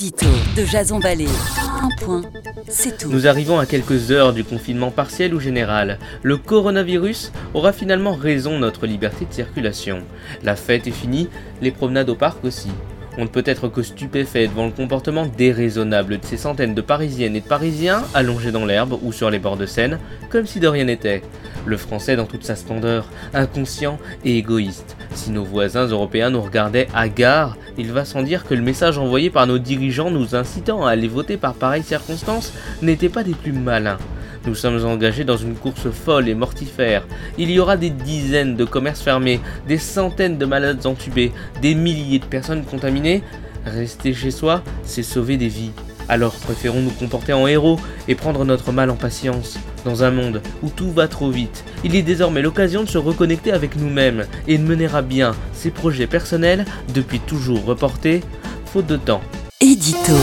De Jason Vallée. Un point, c'est tout. Nous arrivons à quelques heures du confinement partiel ou général. Le coronavirus aura finalement raison notre liberté de circulation. La fête est finie, les promenades au parc aussi. On ne peut être que stupéfait devant le comportement déraisonnable de ces centaines de Parisiennes et de Parisiens allongés dans l'herbe ou sur les bords de Seine, comme si de rien n'était. Le français dans toute sa splendeur, inconscient et égoïste. Si nos voisins européens nous regardaient hagards, il va sans dire que le message envoyé par nos dirigeants nous incitant à aller voter par pareilles circonstances n'était pas des plus malins. Nous sommes engagés dans une course folle et mortifère. Il y aura des dizaines de commerces fermés, des centaines de malades entubés, des milliers de personnes contaminées. Rester chez soi, c'est sauver des vies. Alors préférons nous comporter en héros et prendre notre mal en patience. Dans un monde où tout va trop vite, il est désormais l'occasion de se reconnecter avec nous-mêmes et de mener à bien ses projets personnels depuis toujours reportés, faute de temps. Édito.